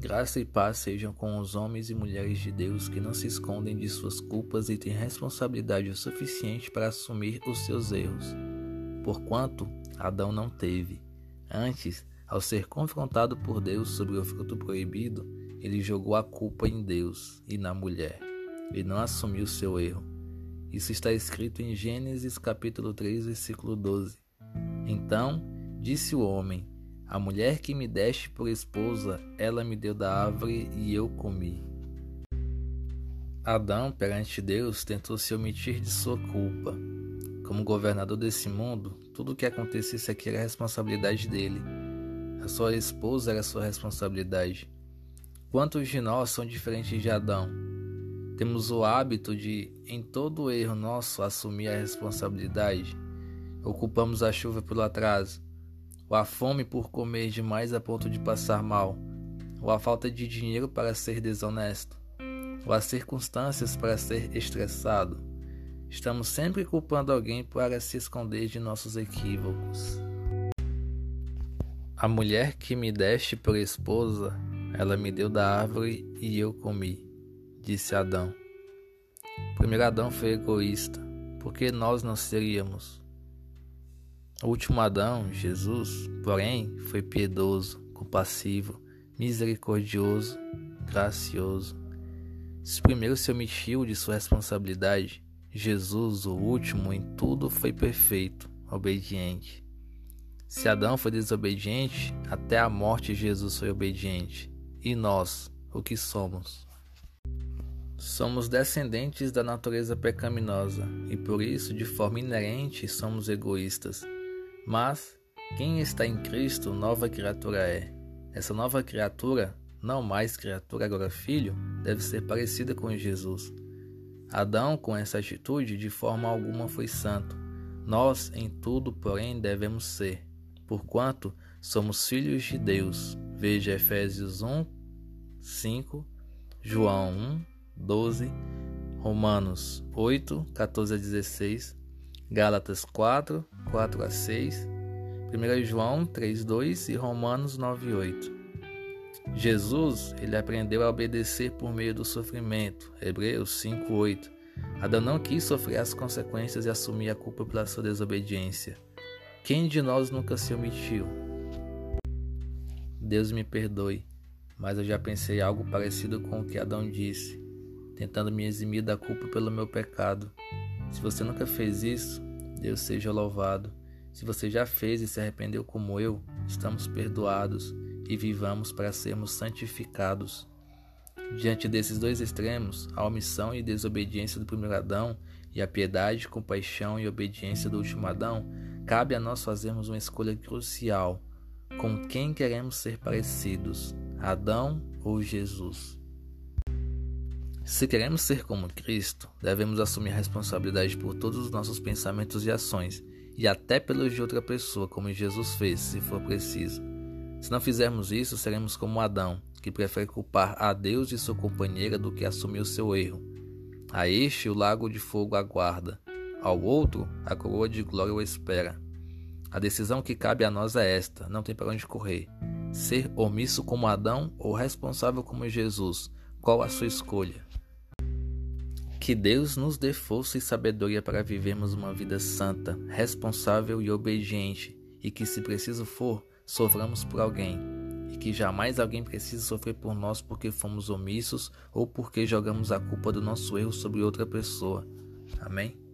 Graça e paz sejam com os homens e mulheres de Deus que não se escondem de suas culpas e têm responsabilidade o suficiente para assumir os seus erros. Porquanto Adão não teve. Antes, ao ser confrontado por Deus sobre o fruto proibido, ele jogou a culpa em Deus e na mulher, e não assumiu seu erro. Isso está escrito em Gênesis capítulo 3, versículo 12. Então disse o homem: a mulher que me deste por esposa, ela me deu da árvore e eu comi. Adão, perante Deus, tentou se omitir de sua culpa. Como governador desse mundo, tudo o que acontecesse aqui era responsabilidade dele. A sua esposa era sua responsabilidade. Quantos de nós são diferentes de Adão? Temos o hábito de, em todo erro nosso, assumir a responsabilidade. Ocupamos a chuva pelo atraso ou a fome por comer demais a ponto de passar mal, ou a falta de dinheiro para ser desonesto, ou as circunstâncias para ser estressado. Estamos sempre culpando alguém para se esconder de nossos equívocos. A mulher que me deste por esposa, ela me deu da árvore e eu comi, disse Adão. Primeiro Adão foi egoísta, porque nós não seríamos. O último Adão, Jesus, porém, foi piedoso, compassivo, misericordioso, gracioso. Se primeiro se omitiu de sua responsabilidade, Jesus, o último, em tudo foi perfeito, obediente. Se Adão foi desobediente, até a morte Jesus foi obediente. E nós, o que somos? Somos descendentes da natureza pecaminosa e por isso, de forma inerente, somos egoístas. Mas quem está em Cristo, nova criatura é. Essa nova criatura, não mais criatura, agora filho, deve ser parecida com Jesus. Adão, com essa atitude, de forma alguma foi santo. Nós, em tudo, porém, devemos ser, porquanto somos filhos de Deus. Veja Efésios 1, 5, João 1, 12, Romanos 8, 14 a 16, Gálatas 4, 4 a 6, 1 João 3, 2 e Romanos 9, 8. Jesus, ele aprendeu a obedecer por meio do sofrimento. Hebreus 5, 8. Adão não quis sofrer as consequências e assumir a culpa pela sua desobediência. Quem de nós nunca se omitiu? Deus me perdoe, mas eu já pensei algo parecido com o que Adão disse, tentando me eximir da culpa pelo meu pecado. Se você nunca fez isso, Deus seja louvado. Se você já fez e se arrependeu como eu, estamos perdoados e vivamos para sermos santificados. Diante desses dois extremos, a omissão e desobediência do primeiro Adão e a piedade, compaixão e obediência do último Adão, cabe a nós fazermos uma escolha crucial: com quem queremos ser parecidos, Adão ou Jesus? Se queremos ser como Cristo, devemos assumir a responsabilidade por todos os nossos pensamentos e ações, e até pelos de outra pessoa, como Jesus fez, se for preciso. Se não fizermos isso, seremos como Adão, que prefere culpar a Deus e sua companheira do que assumir o seu erro. A este o lago de fogo aguarda, ao outro a coroa de glória o espera. A decisão que cabe a nós é esta: não tem para onde correr. Ser omisso como Adão ou responsável como Jesus? Qual a sua escolha? Que Deus nos dê força e sabedoria para vivermos uma vida santa, responsável e obediente, e que, se preciso for, soframos por alguém, e que jamais alguém precise sofrer por nós porque fomos omissos ou porque jogamos a culpa do nosso erro sobre outra pessoa. Amém?